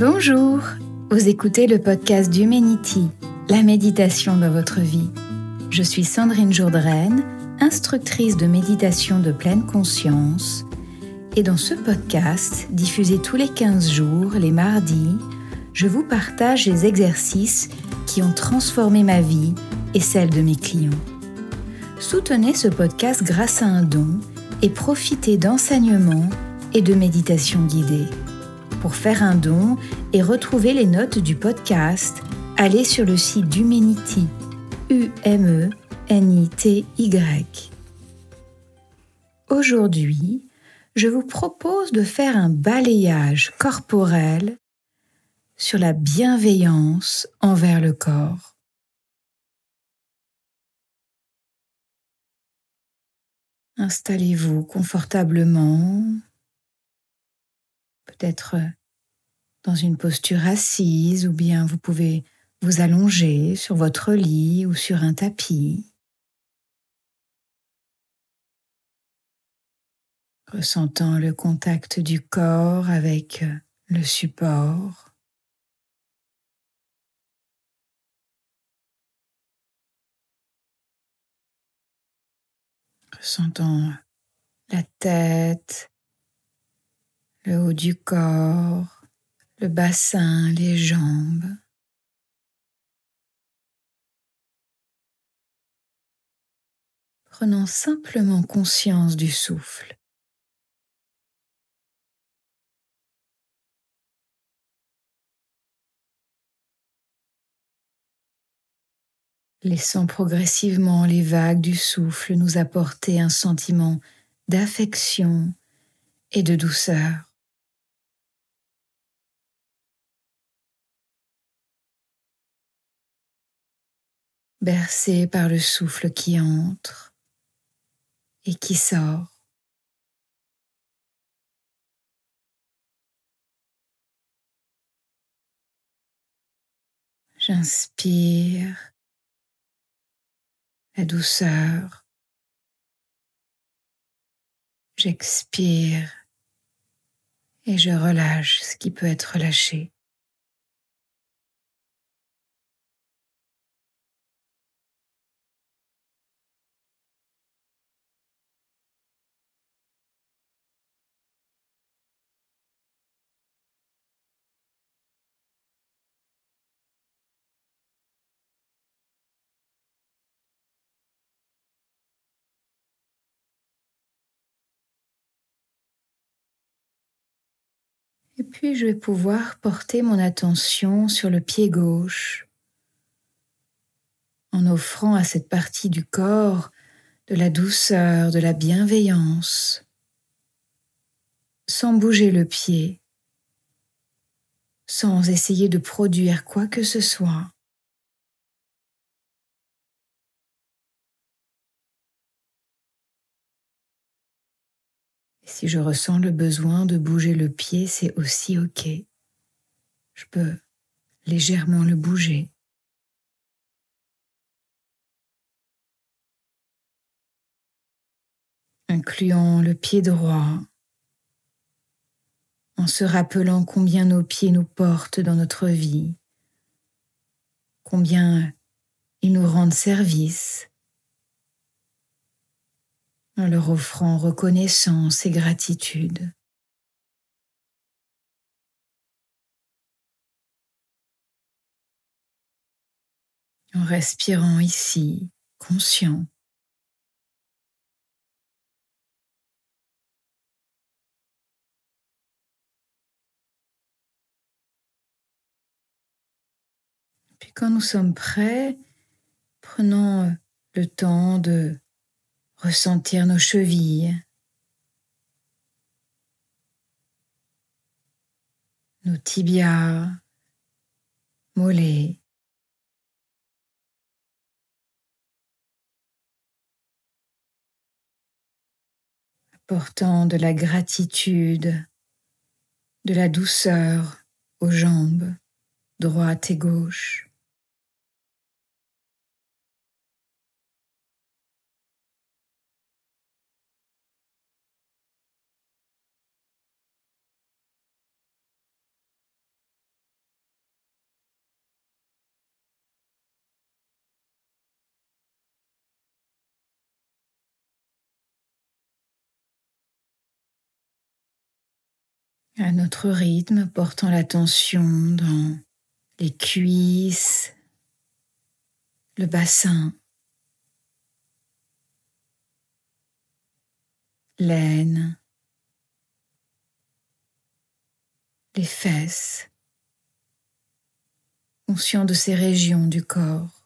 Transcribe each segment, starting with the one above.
Bonjour, vous écoutez le podcast d'Humanity, la méditation dans votre vie. Je suis Sandrine Jourdraine, instructrice de méditation de pleine conscience. Et dans ce podcast, diffusé tous les 15 jours, les mardis, je vous partage les exercices qui ont transformé ma vie et celle de mes clients. Soutenez ce podcast grâce à un don et profitez d'enseignements et de méditations guidées. Pour faire un don et retrouver les notes du podcast, allez sur le site d'Humanity, U-M-E-N-I-T-Y. Aujourd'hui, je vous propose de faire un balayage corporel sur la bienveillance envers le corps. Installez-vous confortablement peut-être euh, dans une posture assise ou bien vous pouvez vous allonger sur votre lit ou sur un tapis. Ressentant le contact du corps avec euh, le support. Ressentant la tête, le haut du corps, le bassin, les jambes. Prenant simplement conscience du souffle. laissant progressivement les vagues du souffle nous apporter un sentiment d'affection et de douceur. Bercé par le souffle qui entre et qui sort. J'inspire la douceur. J'expire et je relâche ce qui peut être relâché. Et puis je vais pouvoir porter mon attention sur le pied gauche. En offrant à cette partie du corps de la douceur, de la bienveillance, sans bouger le pied, sans essayer de produire quoi que ce soit. Si je ressens le besoin de bouger le pied, c'est aussi OK. Je peux légèrement le bouger. incluant le pied droit, en se rappelant combien nos pieds nous portent dans notre vie, combien ils nous rendent service, en leur offrant reconnaissance et gratitude. En respirant ici, conscient. Puis quand nous sommes prêts, prenons le temps de ressentir nos chevilles, nos tibias, mollets. apportant de la gratitude, de la douceur aux jambes, droite et gauche. À notre rythme, portant l'attention dans les cuisses, le bassin, l'aine, les fesses, conscient de ces régions du corps.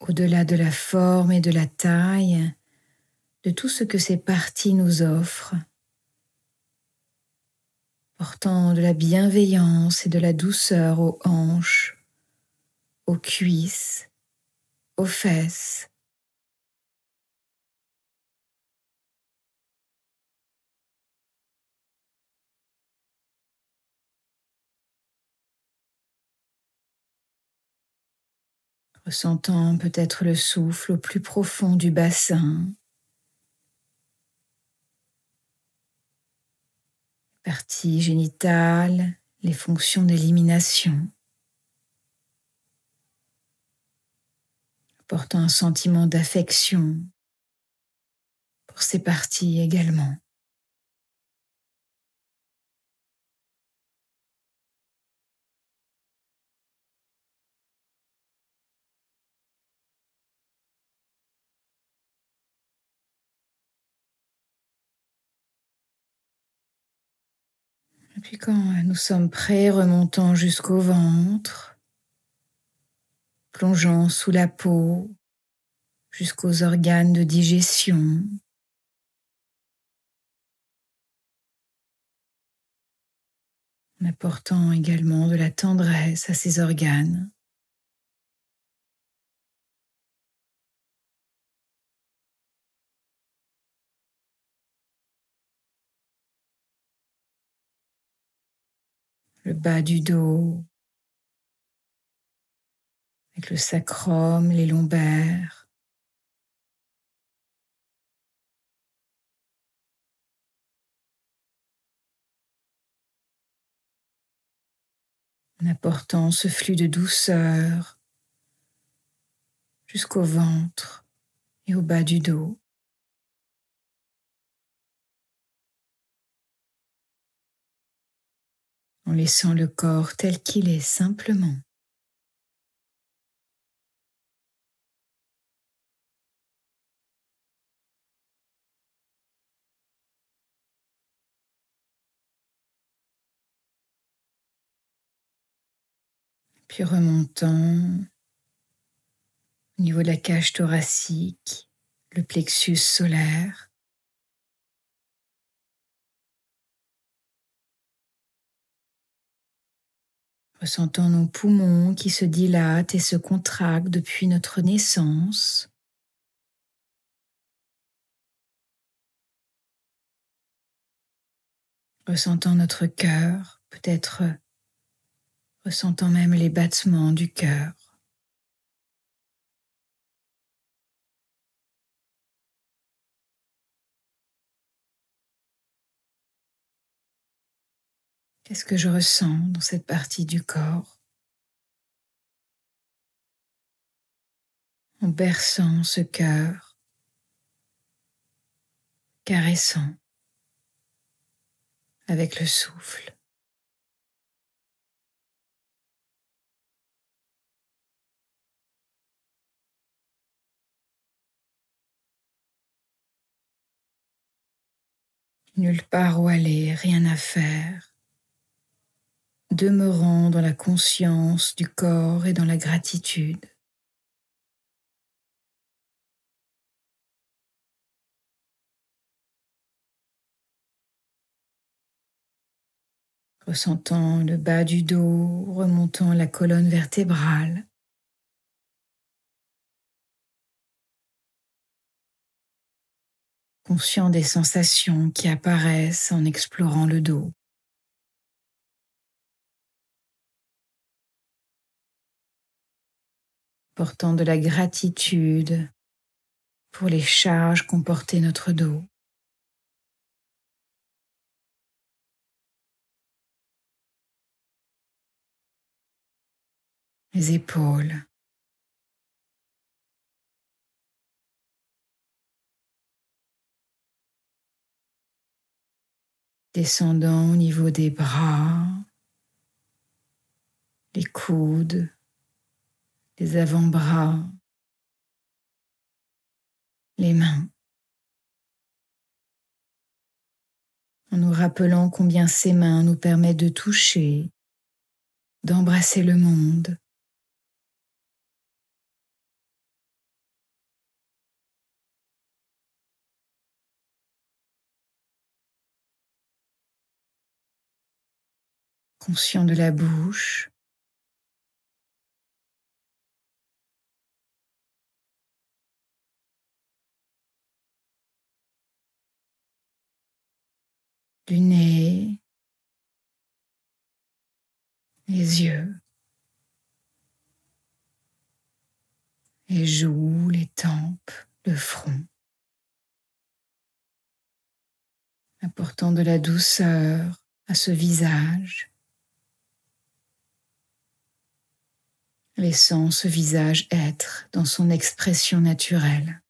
Au-delà de la forme et de la taille, de tout ce que ces parties nous offrent, portant de la bienveillance et de la douceur aux hanches, aux cuisses, aux fesses. ressentant peut-être le souffle au plus profond du bassin, partie génitale, les fonctions d'élimination, apportant un sentiment d'affection pour ces parties également. Puis quand nous sommes prêts, remontons jusqu'au ventre, plongeant sous la peau jusqu'aux organes de digestion. En apportant également de la tendresse à ces organes. Le bas du dos, avec le sacrum, les lombaires. En apportant ce flux de douceur jusqu'au ventre et au bas du dos. En laissant le corps tel qu'il est simplement. Puis remontant au niveau de la cage thoracique, le plexus solaire. Ressentant nos poumons qui se dilatent et se contractent depuis notre naissance. Ressentant notre cœur, peut-être ressentant même les battements du cœur. Qu'est-ce que je ressens dans cette partie du corps? En berçant ce cœur, caressant avec le souffle. Nulle part où aller, rien à faire demeurant dans la conscience du corps et dans la gratitude. ressentant le bas du dos, remontant la colonne vertébrale. Conscient des sensations qui apparaissent en explorant le dos. Portant de la gratitude pour les charges qu'ont portées notre dos. Les épaules. descendant au niveau des bras, les coudes, les avant-bras, les mains. En nous rappelant combien ces mains nous permettent de toucher, d'embrasser le monde. Conscient de la bouche, du nez, les yeux, les joues, les tempes, le front, apportant de la douceur à ce visage, laissant ce visage être dans son expression naturelle.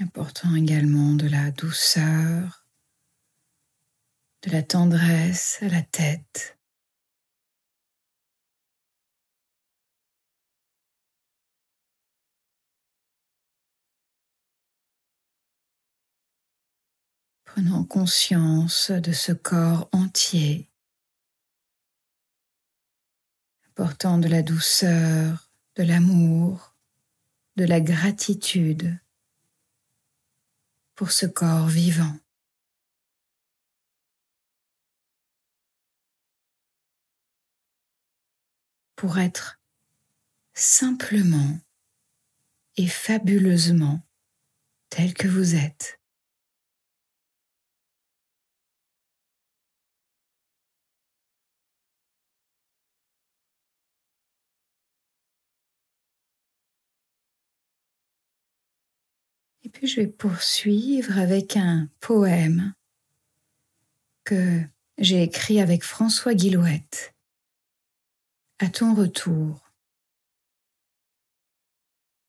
Apportant également de la douceur, de la tendresse à la tête. Prenant conscience de ce corps entier, apportant de la douceur, de l'amour, de la gratitude pour ce corps vivant. Pour être simplement et fabuleusement tel que vous êtes. Et puis je vais poursuivre avec un poème que j'ai écrit avec François Guillouette. À ton retour.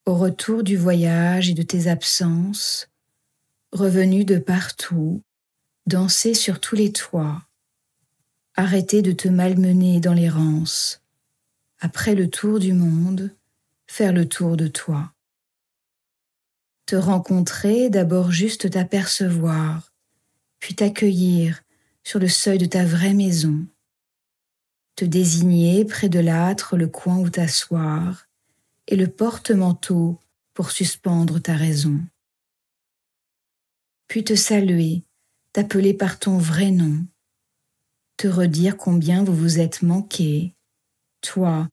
Au retour du voyage et de tes absences, revenu de partout, danser sur tous les toits, arrêter de te malmener dans l'errance, après le tour du monde, faire le tour de toi te rencontrer, d'abord juste t'apercevoir, puis t'accueillir sur le seuil de ta vraie maison, te désigner près de l'âtre le coin où t'asseoir et le porte-manteau pour suspendre ta raison. Puis te saluer, t'appeler par ton vrai nom, te redire combien vous vous êtes manqués, toi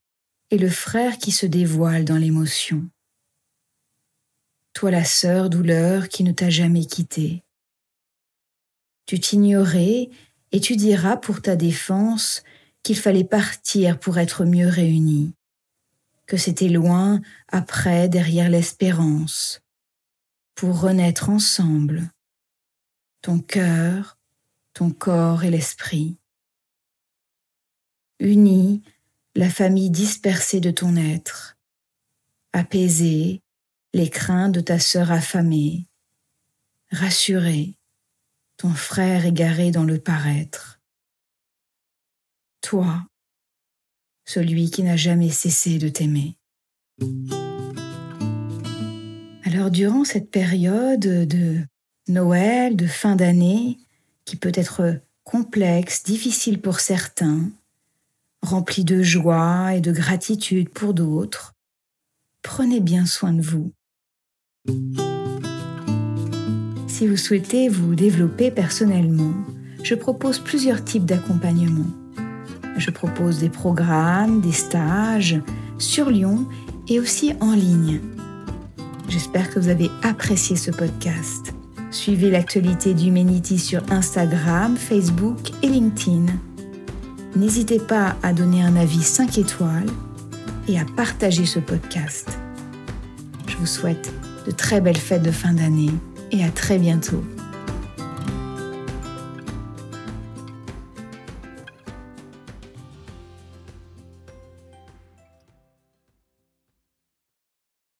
et le frère qui se dévoile dans l'émotion toi la sœur douleur qui ne t'a jamais quitté. Tu t'ignorais et tu diras pour ta défense qu'il fallait partir pour être mieux réunis, que c'était loin après derrière l'espérance, pour renaître ensemble, ton cœur, ton corps et l'esprit. Unis, la famille dispersée de ton être, apaisée, les craintes de ta sœur affamée, rassuré, ton frère égaré dans le paraître. Toi, celui qui n'a jamais cessé de t'aimer. Alors durant cette période de Noël, de fin d'année, qui peut être complexe, difficile pour certains, remplie de joie et de gratitude pour d'autres, prenez bien soin de vous si vous souhaitez vous développer personnellement, je propose plusieurs types d'accompagnement. Je propose des programmes, des stages sur Lyon et aussi en ligne. J'espère que vous avez apprécié ce podcast. Suivez l'actualité d'Humanity sur Instagram, Facebook et LinkedIn. N'hésitez pas à donner un avis 5 étoiles et à partager ce podcast. Je vous souhaite de très belles fêtes de fin d'année et à très bientôt.